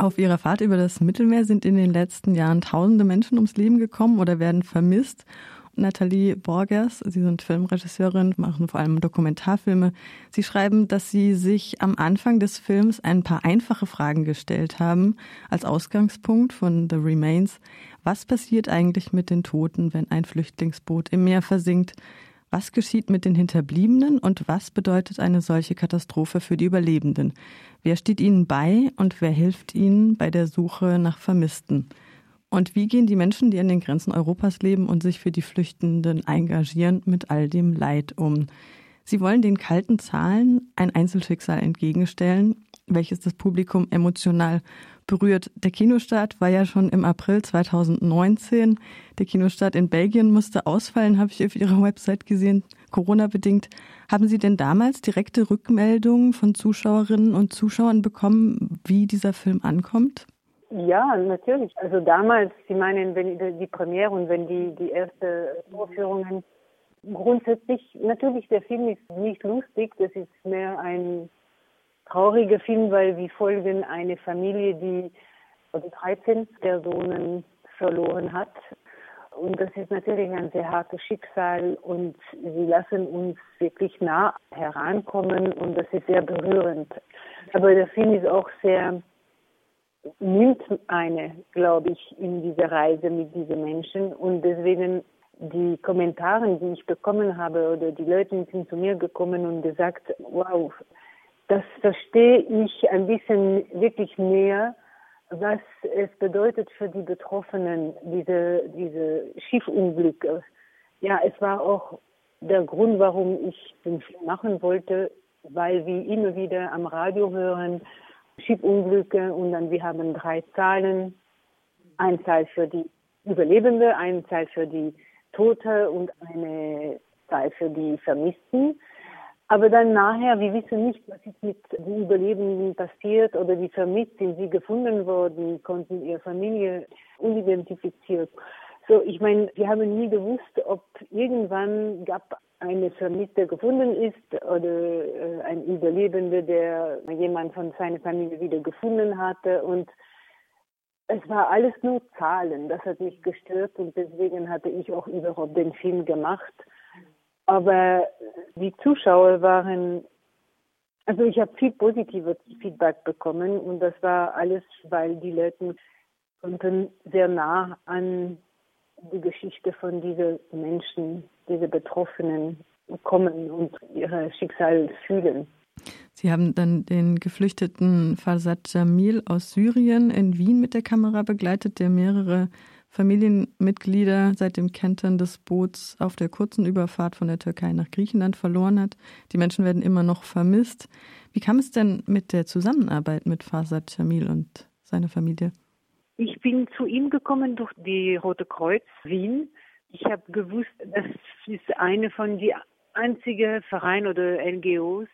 Auf ihrer Fahrt über das Mittelmeer sind in den letzten Jahren tausende Menschen ums Leben gekommen oder werden vermisst. Nathalie Borgers, Sie sind Filmregisseurin, machen vor allem Dokumentarfilme. Sie schreiben, dass Sie sich am Anfang des Films ein paar einfache Fragen gestellt haben, als Ausgangspunkt von The Remains. Was passiert eigentlich mit den Toten, wenn ein Flüchtlingsboot im Meer versinkt? Was geschieht mit den Hinterbliebenen und was bedeutet eine solche Katastrophe für die Überlebenden? Wer steht ihnen bei und wer hilft ihnen bei der Suche nach Vermissten? Und wie gehen die Menschen, die an den Grenzen Europas leben und sich für die Flüchtenden engagieren, mit all dem Leid um? Sie wollen den kalten Zahlen ein Einzelschicksal entgegenstellen, welches das Publikum emotional berührt. Der Kinostart war ja schon im April 2019. Der Kinostart in Belgien musste ausfallen, habe ich auf Ihrer Website gesehen, Corona-bedingt. Haben Sie denn damals direkte Rückmeldungen von Zuschauerinnen und Zuschauern bekommen, wie dieser Film ankommt? Ja, natürlich. Also damals, Sie meinen, wenn die Premiere und wenn die, die erste Vorführungen grundsätzlich, natürlich, der Film ist nicht lustig, das ist mehr ein trauriger Film, weil wir folgen eine Familie, die also 13 Personen verloren hat. Und das ist natürlich ein sehr hartes Schicksal und sie lassen uns wirklich nah herankommen und das ist sehr berührend. Aber der Film ist auch sehr, nimmt eine, glaube ich, in diese Reise mit diesen Menschen und deswegen die Kommentare, die ich bekommen habe oder die Leute sind zu mir gekommen und gesagt, wow, das verstehe ich ein bisschen wirklich mehr, was es bedeutet für die Betroffenen, diese, diese Schiffunglücke. Ja, es war auch der Grund, warum ich den Film machen wollte, weil wir immer wieder am Radio hören, Schiffunglücke und dann wir haben drei Zahlen. Ein Zahl für die Überlebende, eine Zahl für die Tote und eine Zahl für die Vermissten. Aber dann nachher, wir wissen nicht, was ist mit den Überlebenden passiert oder die vermisst, sind sie gefunden worden, konnten ihre Familie unidentifiziert. So, ich meine, wir haben nie gewusst, ob irgendwann gab eine Vermisste gefunden ist oder äh, ein Überlebende, der jemand von seiner Familie wieder gefunden hatte und es war alles nur Zahlen. Das hat mich gestört und deswegen hatte ich auch überhaupt den Film gemacht. Aber die Zuschauer waren, also ich habe viel positives Feedback bekommen und das war alles, weil die Leute konnten sehr nah an die Geschichte von diesen Menschen, diese Betroffenen kommen und ihre Schicksal fühlen. Sie haben dann den geflüchteten Fasad Jamil aus Syrien in Wien mit der Kamera begleitet, der mehrere Familienmitglieder seit dem Kentern des Boots auf der kurzen Überfahrt von der Türkei nach Griechenland verloren hat. Die Menschen werden immer noch vermisst. Wie kam es denn mit der Zusammenarbeit mit Fasad Jamil und seiner Familie? Ich bin zu ihm gekommen durch die Rote Kreuz Wien. Ich habe gewusst, das ist eine von den einzigen Vereinen oder NGOs,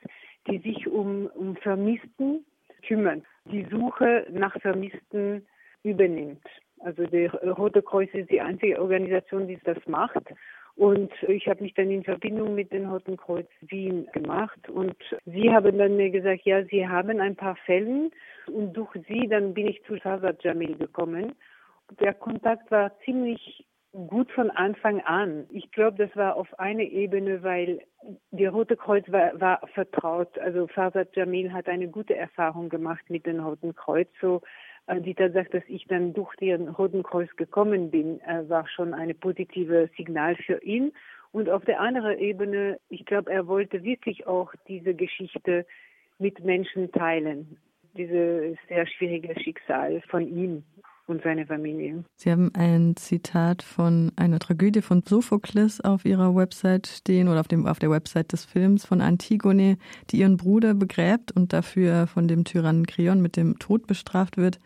die sich um, um Vermissten kümmern, die Suche nach Vermissten übernimmt. Also der Rote Kreuz ist die einzige Organisation, die das macht. Und ich habe mich dann in Verbindung mit dem Roten Kreuz Wien gemacht und sie haben dann mir gesagt, ja, sie haben ein paar Fälle und durch sie dann bin ich zu Shazad Jamil gekommen. Der Kontakt war ziemlich gut von Anfang an. Ich glaube, das war auf einer Ebene, weil die Rote Kreuz war, war vertraut. Also Farsad Jamil hat eine gute Erfahrung gemacht mit dem Roten Kreuz. So die Tatsache, dass ich dann durch den Roten Kreuz gekommen bin, äh, war schon ein positives Signal für ihn. Und auf der anderen Ebene, ich glaube, er wollte wirklich auch diese Geschichte mit Menschen teilen. Dieses sehr schwierige Schicksal von ihm und seine Familie. Sie haben ein Zitat von einer Tragödie von Sophokles auf Ihrer Website stehen oder auf, dem, auf der Website des Films von Antigone, die ihren Bruder begräbt und dafür von dem Tyrannen Kreon mit dem Tod bestraft wird.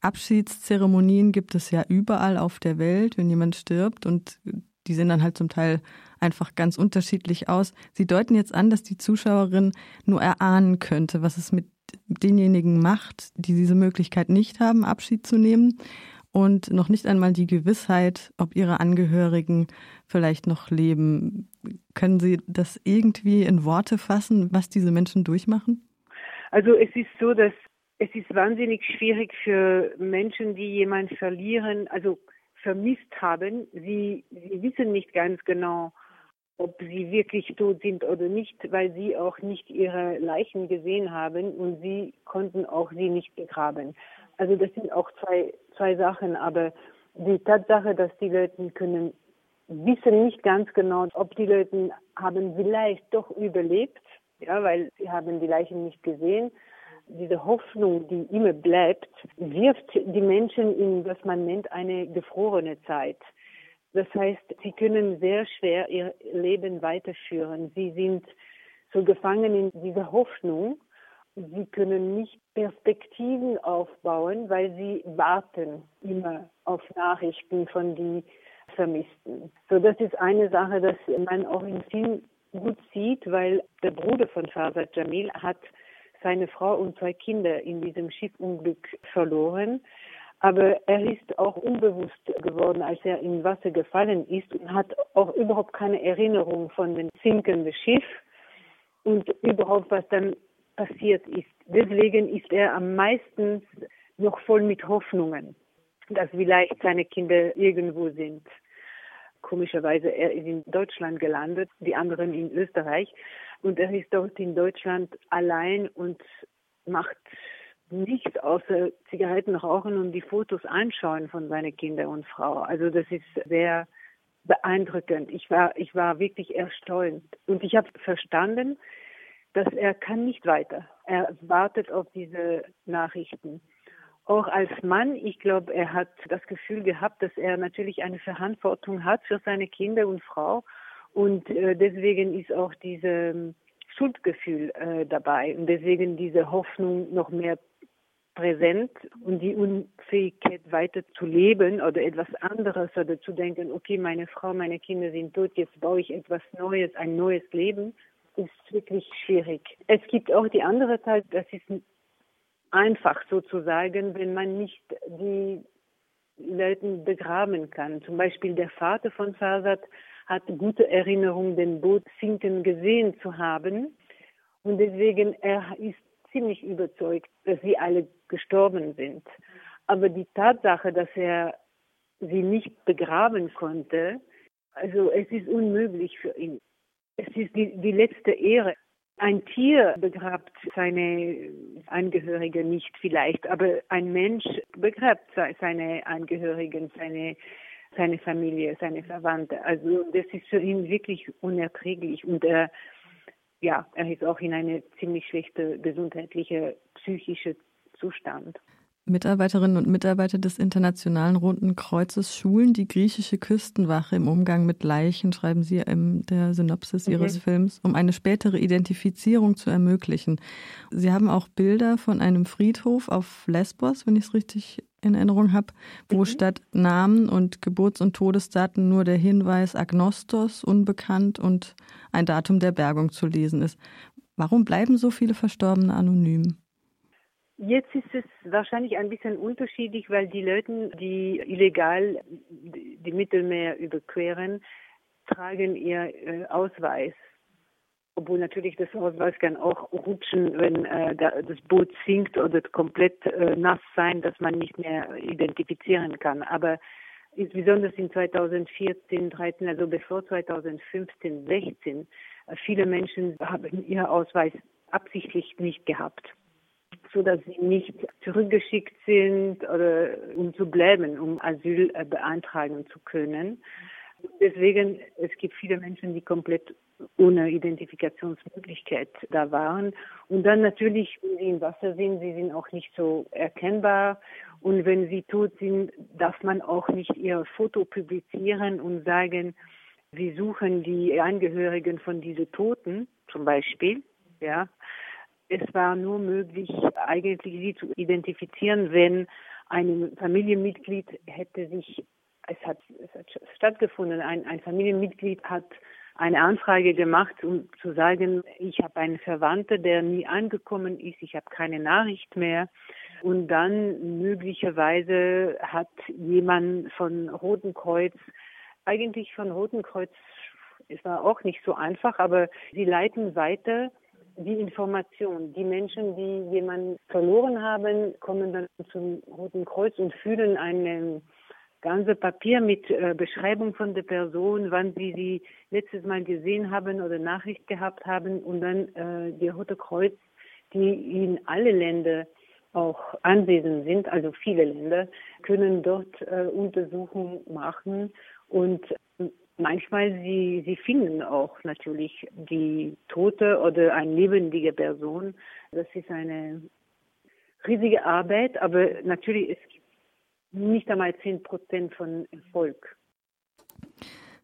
Abschiedszeremonien gibt es ja überall auf der Welt, wenn jemand stirbt und die sehen dann halt zum Teil einfach ganz unterschiedlich aus. Sie deuten jetzt an, dass die Zuschauerin nur erahnen könnte, was es mit denjenigen macht, die diese Möglichkeit nicht haben, Abschied zu nehmen und noch nicht einmal die Gewissheit, ob ihre Angehörigen vielleicht noch leben. Können Sie das irgendwie in Worte fassen, was diese Menschen durchmachen? Also es ist so, dass Es ist wahnsinnig schwierig für Menschen, die jemanden verlieren, also vermisst haben. Sie, sie wissen nicht ganz genau, ob sie wirklich tot sind oder nicht, weil sie auch nicht ihre Leichen gesehen haben und sie konnten auch sie nicht begraben. Also das sind auch zwei, zwei Sachen, aber die Tatsache, dass die Leute können wissen nicht ganz genau, ob die Leute haben vielleicht doch überlebt, ja, weil sie haben die Leichen nicht gesehen. Diese Hoffnung, die immer bleibt, wirft die Menschen in, was man nennt, eine gefrorene Zeit. Das heißt, sie können sehr schwer ihr Leben weiterführen. Sie sind so gefangen in dieser Hoffnung. Sie können nicht Perspektiven aufbauen, weil sie warten immer auf Nachrichten von den Vermissten. So, das ist eine Sache, dass man auch im Film gut sieht, weil der Bruder von Farzad Jamil hat seine Frau und zwei Kinder in diesem Schiffunglück verloren. Aber er ist auch unbewusst geworden, als er im Wasser gefallen ist und hat auch überhaupt keine Erinnerung von dem sinkenden Schiff und überhaupt, was dann passiert ist. Deswegen ist er am meisten noch voll mit Hoffnungen, dass vielleicht seine Kinder irgendwo sind. Komischerweise, er ist in Deutschland gelandet, die anderen in Österreich. Und er ist dort in Deutschland allein und macht nichts außer Zigaretten rauchen und die Fotos anschauen von seinen Kindern und Frau. Also das ist sehr beeindruckend. Ich war, ich war wirklich erstaunt. Und ich habe verstanden, dass er kann nicht weiter. Er wartet auf diese Nachrichten. Auch als Mann, ich glaube, er hat das Gefühl gehabt, dass er natürlich eine Verantwortung hat für seine Kinder und Frau. Und äh, deswegen ist auch dieses Schuldgefühl äh, dabei und deswegen diese Hoffnung noch mehr präsent und die Unfähigkeit weiter zu leben oder etwas anderes oder zu denken, okay, meine Frau, meine Kinder sind tot, jetzt baue ich etwas Neues, ein neues Leben, ist wirklich schwierig. Es gibt auch die andere Teil, das ist einfach sozusagen, wenn man nicht die Leute begraben kann. Zum Beispiel der Vater von Farsad hat gute Erinnerungen, den Boot sinken gesehen zu haben. Und deswegen, er ist ziemlich überzeugt, dass sie alle gestorben sind. Aber die Tatsache, dass er sie nicht begraben konnte, also es ist unmöglich für ihn. Es ist die, die letzte Ehre. Ein Tier begrabt seine Angehörigen nicht vielleicht, aber ein Mensch begrabt seine Angehörigen, seine, seine Familie, seine Verwandte. Also das ist für ihn wirklich unerträglich und er ja, er ist auch in eine ziemlich schlechte gesundheitliche, psychische Zustand. Mitarbeiterinnen und Mitarbeiter des Internationalen Roten Kreuzes schulen die griechische Küstenwache im Umgang mit Leichen, schreiben Sie in der Synopsis okay. Ihres Films, um eine spätere Identifizierung zu ermöglichen. Sie haben auch Bilder von einem Friedhof auf Lesbos, wenn ich es richtig in Erinnerung habe, wo mhm. statt Namen und Geburts- und Todesdaten nur der Hinweis Agnostos, unbekannt und ein Datum der Bergung zu lesen ist. Warum bleiben so viele Verstorbene anonym? Jetzt ist es wahrscheinlich ein bisschen unterschiedlich, weil die Leute, die illegal die Mittelmeer überqueren, tragen ihr äh, Ausweis obwohl natürlich das Ausweis kann auch rutschen, wenn äh, das Boot sinkt oder komplett äh, nass sein, dass man nicht mehr identifizieren kann. Aber insbesondere in 2014, 13, also bevor 2015, 16, äh, viele Menschen haben ihren Ausweis absichtlich nicht gehabt so dass sie nicht zurückgeschickt sind oder um zu bleiben, um Asyl äh, beantragen zu können. Deswegen, es gibt viele Menschen, die komplett ohne Identifikationsmöglichkeit da waren. Und dann natürlich, wenn sie im Wasser sind, sie sind auch nicht so erkennbar. Und wenn sie tot sind, darf man auch nicht ihr Foto publizieren und sagen, sie suchen die Angehörigen von diesen Toten, zum Beispiel, ja. Es war nur möglich, eigentlich sie zu identifizieren, wenn ein Familienmitglied hätte sich, es hat, es hat stattgefunden, ein, ein Familienmitglied hat eine Anfrage gemacht, um zu sagen, ich habe einen Verwandten, der nie angekommen ist, ich habe keine Nachricht mehr. Und dann möglicherweise hat jemand von Roten Kreuz, eigentlich von Roten Kreuz, es war auch nicht so einfach, aber sie leiten weiter die Information. Die Menschen, die jemanden verloren haben, kommen dann zum Roten Kreuz und fühlen ein ganze Papier mit äh, Beschreibung von der Person, wann sie sie letztes Mal gesehen haben oder Nachricht gehabt haben und dann äh, die Rote Kreuz, die in alle Länder auch anwesend sind, also viele Länder, können dort äh, Untersuchungen machen und manchmal sie, sie finden auch natürlich die tote oder eine lebendige Person. Das ist eine riesige Arbeit, aber natürlich gibt nicht einmal zehn Prozent von Erfolg.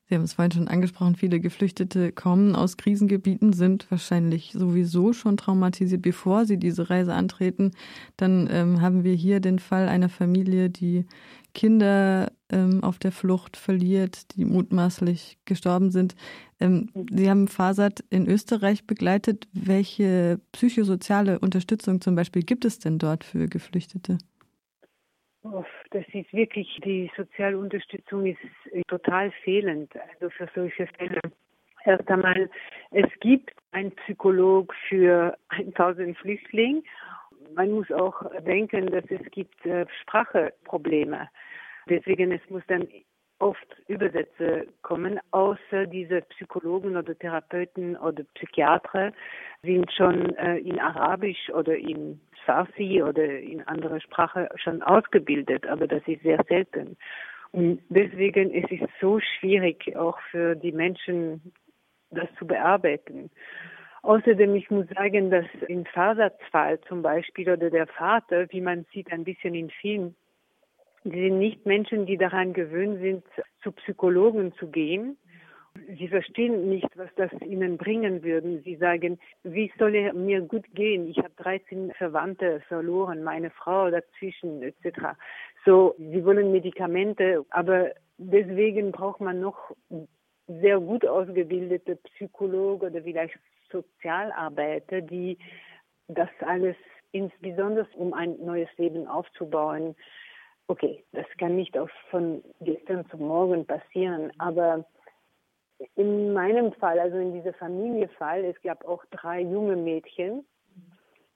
Sie haben es vorhin schon angesprochen, viele Geflüchtete kommen aus Krisengebieten, sind wahrscheinlich sowieso schon traumatisiert, bevor sie diese Reise antreten. Dann ähm, haben wir hier den Fall einer Familie, die Kinder ähm, auf der Flucht verliert, die mutmaßlich gestorben sind. Ähm, Sie haben Fasad in Österreich begleitet. Welche psychosoziale Unterstützung zum Beispiel gibt es denn dort für Geflüchtete? Das ist wirklich, die Sozialunterstützung ist total fehlend, also für solche Fälle. Erst einmal, es gibt einen Psycholog für 1000 Flüchtlinge. Man muss auch denken, dass es gibt äh, Spracheprobleme. Deswegen es muss dann oft Übersetzer kommen, außer diese Psychologen oder Therapeuten oder Psychiater sind schon äh, in Arabisch oder in Farsi oder in anderer Sprache schon ausgebildet, aber das ist sehr selten. Und deswegen ist es so schwierig, auch für die Menschen das zu bearbeiten. Außerdem, ich muss sagen, dass in Fasats Fall zum Beispiel oder der Vater, wie man sieht ein bisschen im Film, die sind nicht Menschen, die daran gewöhnt sind, zu Psychologen zu gehen. Sie verstehen nicht, was das ihnen bringen würde. Sie sagen, wie soll es mir gut gehen? Ich habe 13 Verwandte verloren, meine Frau dazwischen etc. So, sie wollen Medikamente, aber deswegen braucht man noch sehr gut ausgebildete Psychologen oder vielleicht Sozialarbeiter, die das alles insbesondere um ein neues Leben aufzubauen, okay, das kann nicht auch von gestern zu morgen passieren, aber in meinem Fall, also in diesem Familienfall, es gab auch drei junge Mädchen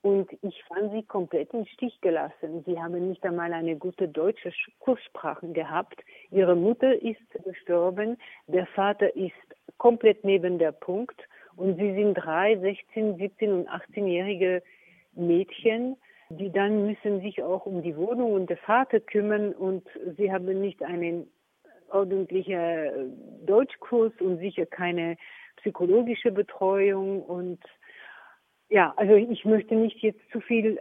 und ich fand sie komplett im Stich gelassen. Sie haben nicht einmal eine gute deutsche Kurssprache gehabt. Ihre Mutter ist gestorben, der Vater ist komplett neben der Punkt und sie sind drei, 16, 17 und 18-jährige Mädchen, die dann müssen sich auch um die Wohnung und den Vater kümmern und sie haben nicht einen ordentlichen äh, Deutschkurs und sicher keine psychologische Betreuung und ja, also ich möchte nicht jetzt zu viel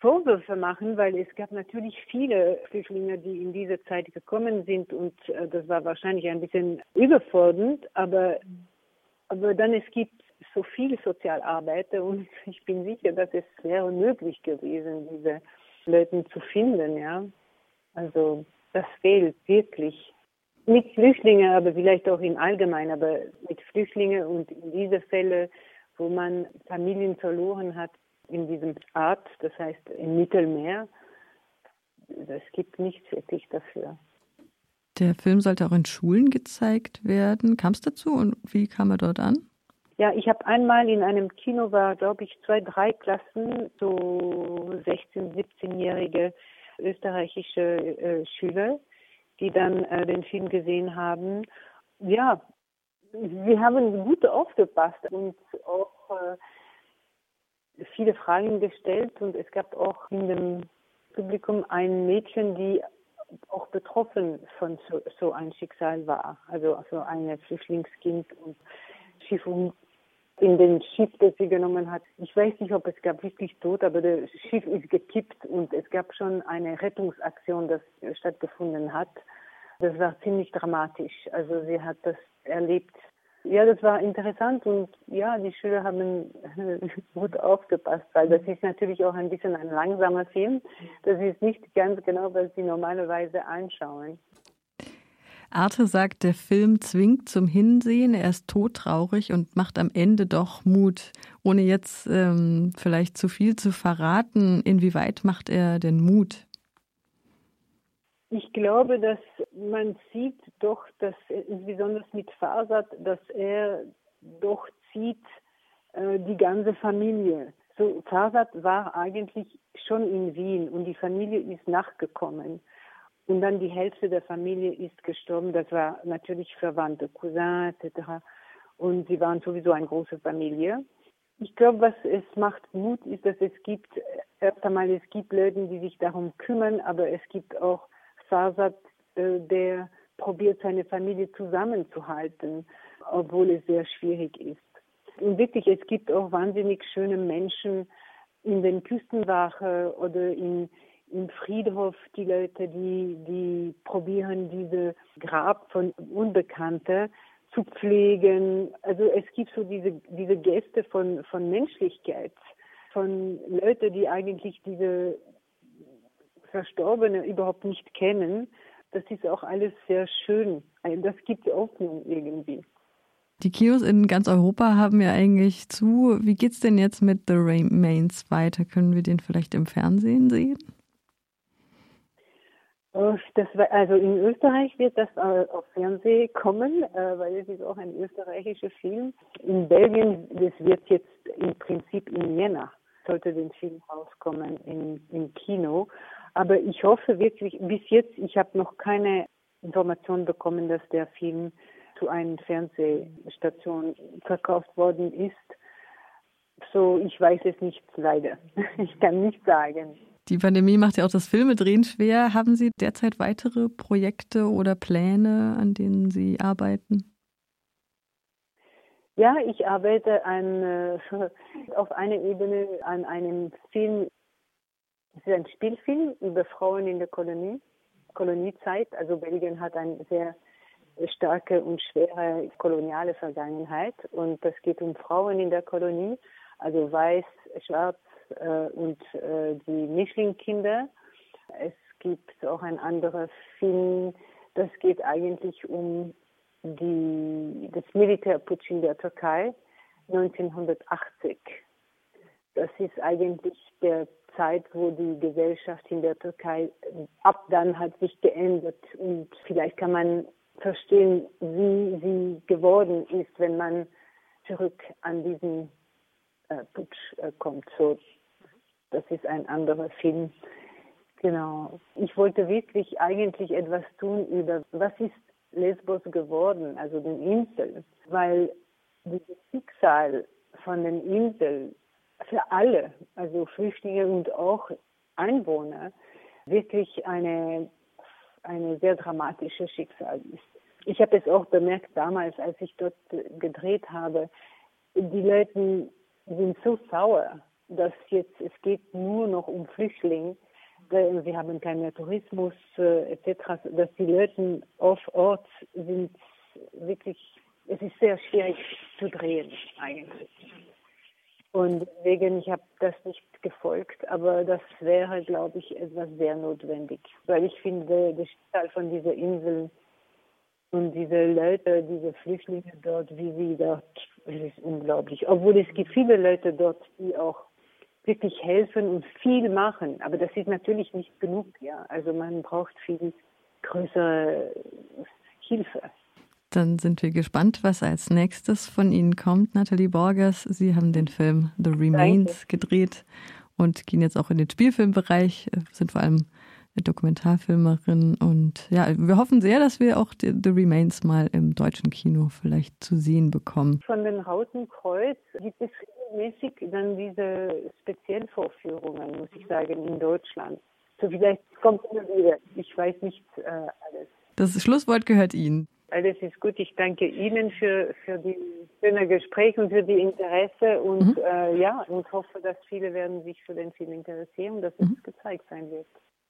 Vorwürfe machen, weil es gab natürlich viele Flüchtlinge, die in dieser Zeit gekommen sind und äh, das war wahrscheinlich ein bisschen überfordernd, aber aber dann es gibt so viele Sozialarbeiter und ich bin sicher, dass es wäre möglich gewesen, diese Leute zu finden, ja. Also das fehlt wirklich. Mit Flüchtlingen, aber vielleicht auch im Allgemeinen, aber mit Flüchtlingen und in diese Fälle, wo man Familien verloren hat in diesem Art, das heißt im Mittelmeer, es gibt nichts wirklich dafür. Der Film sollte auch in Schulen gezeigt werden. Kam es dazu und wie kam er dort an? Ja, ich habe einmal in einem Kino war, glaube ich, zwei, drei Klassen, so 16-, 17-jährige österreichische äh, Schüler, die dann äh, den Film gesehen haben. Ja, sie haben gut aufgepasst und auch äh, viele Fragen gestellt und es gab auch in dem Publikum ein Mädchen, die auch betroffen von so, so ein Schicksal war, also, also ein Flüchtlingskind und Schiffung in den Schiff, das sie genommen hat. Ich weiß nicht, ob es gab wirklich tot, aber das Schiff ist gekippt und es gab schon eine Rettungsaktion, das stattgefunden hat. Das war ziemlich dramatisch. Also sie hat das erlebt. Ja, das war interessant und ja, die Schüler haben gut aufgepasst, weil das ist natürlich auch ein bisschen ein langsamer Film. Das ist nicht ganz genau, was sie normalerweise anschauen. Arte sagt, der Film zwingt zum Hinsehen, er ist todtraurig und macht am Ende doch Mut. Ohne jetzt ähm, vielleicht zu viel zu verraten, inwieweit macht er denn Mut? Ich glaube, dass man sieht doch, dass insbesondere mit Fasad, dass er doch zieht, äh, die ganze Familie. So, Farsad war eigentlich schon in Wien und die Familie ist nachgekommen. Und dann die Hälfte der Familie ist gestorben. Das war natürlich Verwandte, Cousin etc. Und sie waren sowieso eine große Familie. Ich glaube, was es macht Mut, ist, dass es gibt, erst einmal, es gibt Leute, die sich darum kümmern, aber es gibt auch Farsad, äh, der probiert, seine Familie zusammenzuhalten, obwohl es sehr schwierig ist. Und wirklich, es gibt auch wahnsinnig schöne Menschen in den Küstenwache oder in, im Friedhof, die Leute, die, die probieren, diese Grab von Unbekannten zu pflegen. Also es gibt so diese, diese Gäste von, von Menschlichkeit, von Leuten, die eigentlich diese Verstorbene überhaupt nicht kennen. Das ist auch alles sehr schön. Das gibt Hoffnung irgendwie. Die Kinos in ganz Europa haben ja eigentlich zu. Wie geht's denn jetzt mit The Remains weiter? Können wir den vielleicht im Fernsehen sehen? Das, also in Österreich wird das auf Fernsehen kommen, äh, weil es ist auch ein österreichischer Film. In Belgien, das wird jetzt im Prinzip im Jänner, sollte den Film rauskommen im, im Kino. Aber ich hoffe wirklich, bis jetzt, ich habe noch keine Information bekommen, dass der Film zu einer Fernsehstation verkauft worden ist. So, ich weiß es nicht leider. Ich kann nicht sagen. Die Pandemie macht ja auch das Filmedrehen schwer. Haben Sie derzeit weitere Projekte oder Pläne, an denen Sie arbeiten? Ja, ich arbeite an, äh, auf einer Ebene an einem Film. Es ist ein Spielfilm über Frauen in der Kolonie, Koloniezeit. Also Belgien hat ein sehr starke und schwere koloniale Vergangenheit. Und das geht um Frauen in der Kolonie, also weiß, schwarz äh, und äh, die Mischlingkinder. Es gibt auch ein anderes Film, das geht eigentlich um die, das Militärputsch in der Türkei 1980. Das ist eigentlich der Zeit, wo die Gesellschaft in der Türkei ab dann hat sich geändert und vielleicht kann man verstehen, wie sie geworden ist, wenn man zurück an diesen äh, Putsch äh, kommt. So, das ist ein anderer Film. Genau. Ich wollte wirklich eigentlich etwas tun über, was ist Lesbos geworden, also den Inseln, weil das Schicksal von den Inseln für alle, also Flüchtlinge und auch Einwohner, wirklich eine eine sehr dramatische Schicksal ist. Ich habe es auch bemerkt damals, als ich dort gedreht habe, die Leute sind so sauer, dass jetzt es geht nur noch um Flüchtlinge. Wir haben keinen Tourismus äh, etc. Dass die Leute auf Ort sind wirklich, es ist sehr schwierig zu drehen eigentlich. Und deswegen, ich habe das nicht gefolgt, aber das wäre, glaube ich, etwas sehr notwendig. Weil ich finde, der Schicksal von dieser Insel und diese Leute, diese Flüchtlinge dort, wie sie dort, es ist unglaublich. Obwohl es gibt viele Leute dort, die auch wirklich helfen und viel machen. Aber das ist natürlich nicht genug, ja. Also man braucht viel größere Hilfe. Dann sind wir gespannt, was als nächstes von Ihnen kommt, Nathalie Borgers. Sie haben den Film The Remains Danke. gedreht und gehen jetzt auch in den Spielfilmbereich, sind vor allem Dokumentarfilmerin und ja, wir hoffen sehr, dass wir auch The Remains mal im deutschen Kino vielleicht zu sehen bekommen. Von den Roten Kreuz gibt es regelmäßig dann diese Speziellvorführungen, muss ich sagen, in Deutschland. So vielleicht kommt immer wieder. Ich weiß nicht äh, alles. Das Schlusswort gehört Ihnen. Alles ist gut. Ich danke Ihnen für, für die schöne Gespräch und für die Interesse und mhm. äh, ja, und hoffe, dass viele werden sich für den Film interessieren, dass es mhm. gezeigt sein wird.